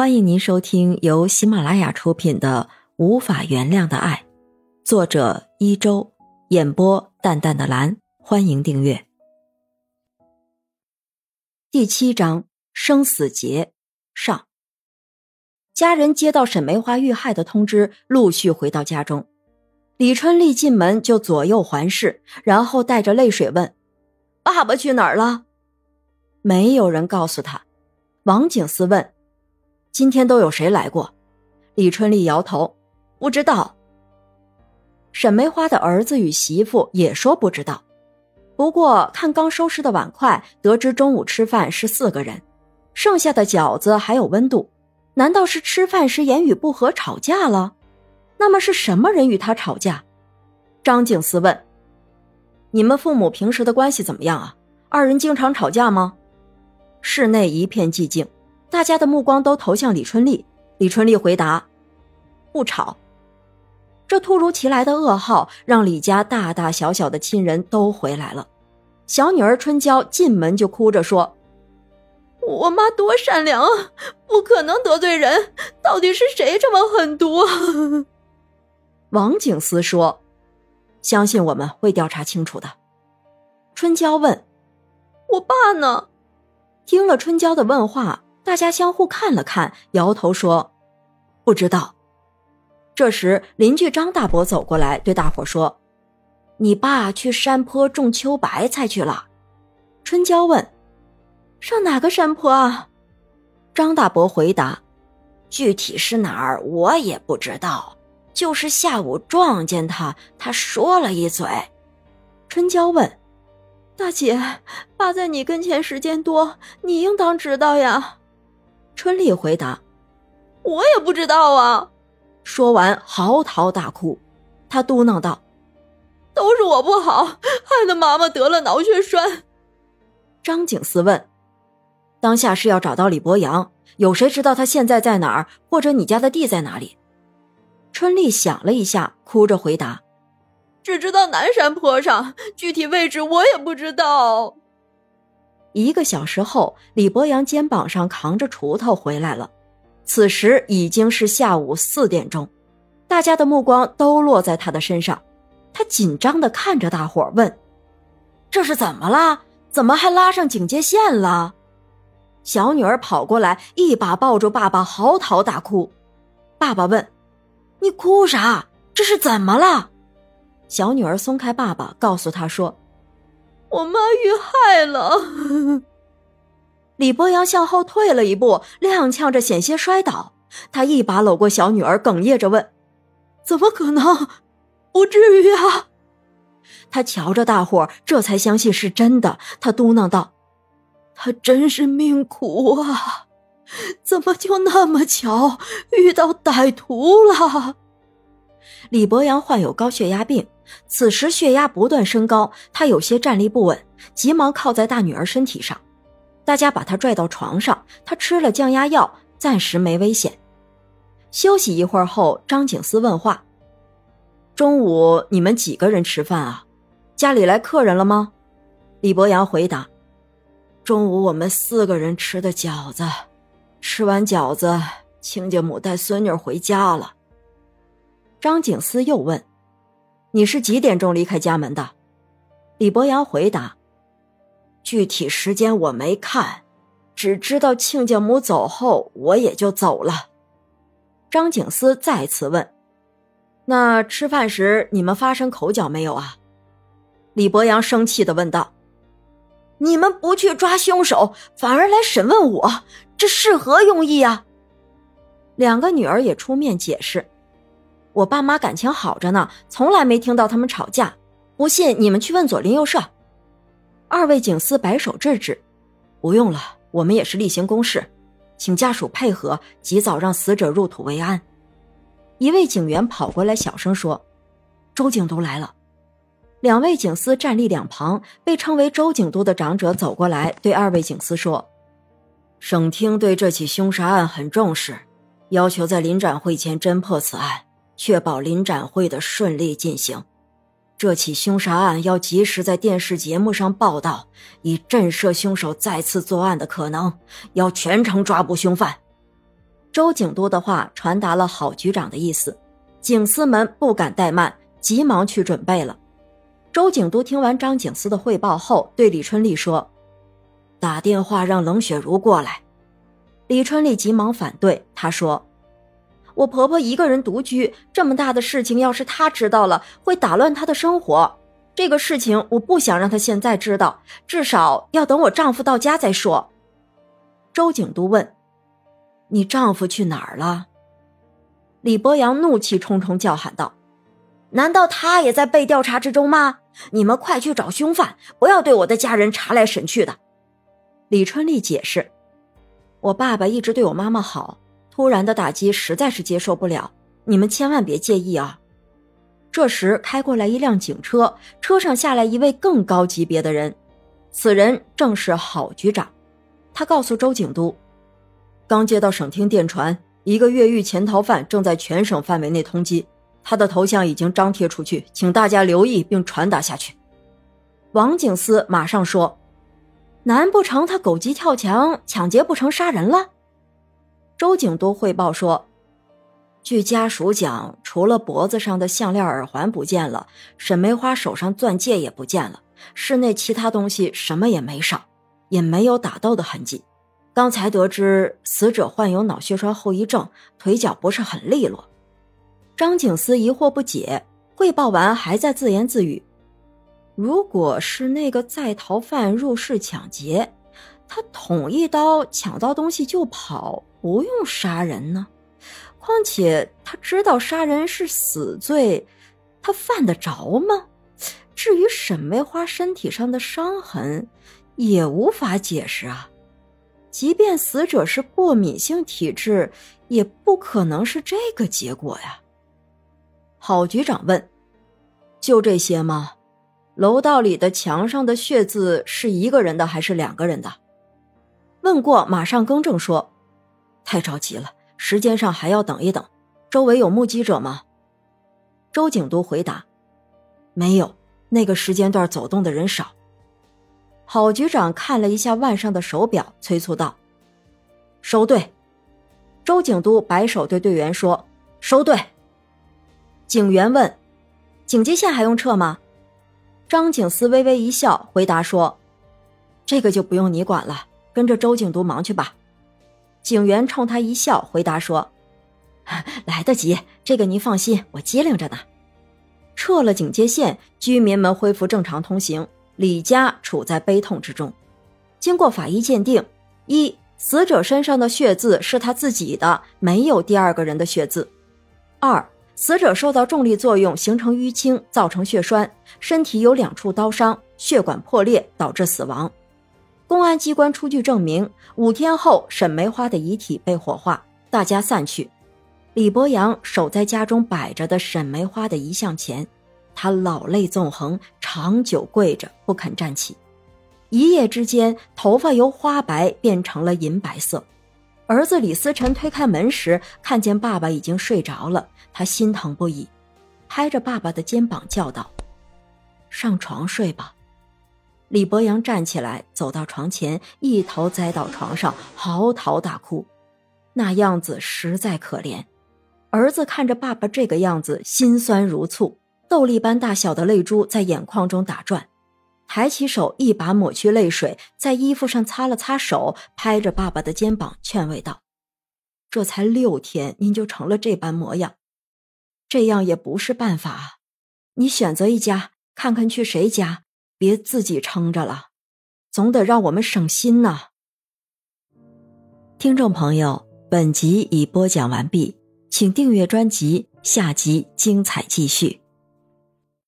欢迎您收听由喜马拉雅出品的《无法原谅的爱》，作者一周，演播淡淡的蓝。欢迎订阅。第七章生死劫上。家人接到沈梅花遇害的通知，陆续回到家中。李春丽进门就左右环视，然后带着泪水问：“爸爸去哪儿了？”没有人告诉他。王景思问。今天都有谁来过？李春丽摇头，不知道。沈梅花的儿子与媳妇也说不知道。不过看刚收拾的碗筷，得知中午吃饭是四个人，剩下的饺子还有温度。难道是吃饭时言语不合吵架了？那么是什么人与他吵架？张静思问：“你们父母平时的关系怎么样啊？二人经常吵架吗？”室内一片寂静。大家的目光都投向李春丽。李春丽回答：“不吵。”这突如其来的噩耗让李家大大小小的亲人都回来了。小女儿春娇进门就哭着说：“我妈多善良啊，不可能得罪人。到底是谁这么狠毒？” 王景思说：“相信我们会调查清楚的。”春娇问：“我爸呢？”听了春娇的问话。大家相互看了看，摇头说：“不知道。”这时，邻居张大伯走过来，对大伙说：“你爸去山坡种秋白菜去了。”春娇问：“上哪个山坡啊？”张大伯回答：“具体是哪儿我也不知道，就是下午撞见他，他说了一嘴。”春娇问：“大姐，爸在你跟前时间多，你应当知道呀。”春丽回答：“我也不知道啊。”说完嚎啕大哭。她嘟囔道：“都是我不好，害得妈妈得了脑血栓。”张景思问：“当下是要找到李博阳？有谁知道他现在在哪儿？或者你家的地在哪里？”春丽想了一下，哭着回答：“只知道南山坡上，具体位置我也不知道。”一个小时后，李博阳肩膀上扛着锄头回来了。此时已经是下午四点钟，大家的目光都落在他的身上。他紧张的看着大伙问：“这是怎么了？怎么还拉上警戒线了？”小女儿跑过来，一把抱住爸爸，嚎啕大哭。爸爸问：“你哭啥？这是怎么了？”小女儿松开爸爸，告诉他说。我妈遇害了，李博阳向后退了一步，踉跄着险些摔倒。他一把搂过小女儿，哽咽着问：“怎么可能？不至于啊！”他瞧着大伙，这才相信是真的。他嘟囔道：“他真是命苦啊，怎么就那么巧遇到歹徒了？”李博阳患有高血压病。此时血压不断升高，他有些站立不稳，急忙靠在大女儿身体上。大家把他拽到床上，他吃了降压药，暂时没危险。休息一会儿后，张景思问话：“中午你们几个人吃饭啊？家里来客人了吗？”李博阳回答：“中午我们四个人吃的饺子，吃完饺子，亲家母带孙女回家了。”张景思又问。你是几点钟离开家门的？李博阳回答：“具体时间我没看，只知道亲家母走后，我也就走了。”张景思再次问：“那吃饭时你们发生口角没有啊？”李博阳生气的问道：“你们不去抓凶手，反而来审问我，这是何用意啊？”两个女儿也出面解释。我爸妈感情好着呢，从来没听到他们吵架。不信你们去问左邻右舍。二位警司摆手制止：“不用了，我们也是例行公事，请家属配合，及早让死者入土为安。”一位警员跑过来小声说：“周警督来了。”两位警司站立两旁，被称为周警督的长者走过来，对二位警司说：“省厅对这起凶杀案很重视，要求在临展会前侦破此案。”确保临展会的顺利进行，这起凶杀案要及时在电视节目上报道，以震慑凶手再次作案的可能。要全程抓捕凶犯。周景都的话传达了郝局长的意思，警司们不敢怠慢，急忙去准备了。周景都听完张警司的汇报后，对李春丽说：“打电话让冷雪茹过来。”李春丽急忙反对，她说：“我婆婆一个人独居，这么大的事情要是她知道了，会打乱她的生活。这个事情我不想让她现在知道，至少要等我丈夫到家再说。”周景都问：“你丈夫去哪儿了？”李博阳怒气冲冲叫喊道：“难道他也在被调查之中吗？你们快去找凶犯，不要对我的家人查来审去的。”李春丽解释：“我爸爸一直对我妈妈好，突然的打击实在是接受不了，你们千万别介意啊。”这时开过来一辆警车，车上下来一位更高级别的人，此人正是郝局长。他告诉周景都，刚接到省厅电传，一个越狱潜逃犯正在全省范围内通缉，他的头像已经张贴出去，请大家留意并传达下去。王警司马上说：“难不成他狗急跳墙抢劫不成杀人了？”周景都汇报说：“据家属讲，除了脖子上的项链、耳环不见了，沈梅花手上钻戒也不见了，室内其他东西什么也没少。”也没有打斗的痕迹。刚才得知死者患有脑血栓后遗症，腿脚不是很利落。张警司疑惑不解，汇报完还在自言自语：“如果是那个在逃犯入室抢劫，他捅一刀抢到东西就跑，不用杀人呢。况且他知道杀人是死罪，他犯得着吗？至于沈梅花身体上的伤痕……”也无法解释啊！即便死者是过敏性体质，也不可能是这个结果呀。郝局长问：“就这些吗？楼道里的墙上的血渍是一个人的还是两个人的？”问过，马上更正说：“太着急了，时间上还要等一等。周围有目击者吗？”周景都回答：“没有，那个时间段走动的人少。”郝局长看了一下腕上的手表，催促道：“收队！”周景都摆手对队员说：“收队！”警员问：“警戒线还用撤吗？”张警司微微一笑，回答说：“这个就不用你管了，跟着周景都忙去吧。”警员冲他一笑，回答说：“ 来得及，这个您放心，我机灵着呢。”撤了警戒线，居民们恢复正常通行。李家处在悲痛之中。经过法医鉴定，一死者身上的血渍是他自己的，没有第二个人的血渍；二死者受到重力作用形成淤青，造成血栓，身体有两处刀伤，血管破裂导致死亡。公安机关出具证明，五天后沈梅花的遗体被火化，大家散去。李博阳守在家中摆着的沈梅花的遗像前。他老泪纵横，长久跪着不肯站起，一夜之间，头发由花白变成了银白色。儿子李思辰推开门时，看见爸爸已经睡着了，他心疼不已，拍着爸爸的肩膀叫道：“上床睡吧。”李博阳站起来，走到床前，一头栽到床上，嚎啕大哭，那样子实在可怜。儿子看着爸爸这个样子，心酸如醋。豆粒般大小的泪珠在眼眶中打转，抬起手一把抹去泪水，在衣服上擦了擦手，拍着爸爸的肩膀劝慰道：“这才六天，您就成了这般模样，这样也不是办法。你选择一家，看看去谁家，别自己撑着了，总得让我们省心呐。”听众朋友，本集已播讲完毕，请订阅专辑，下集精彩继续。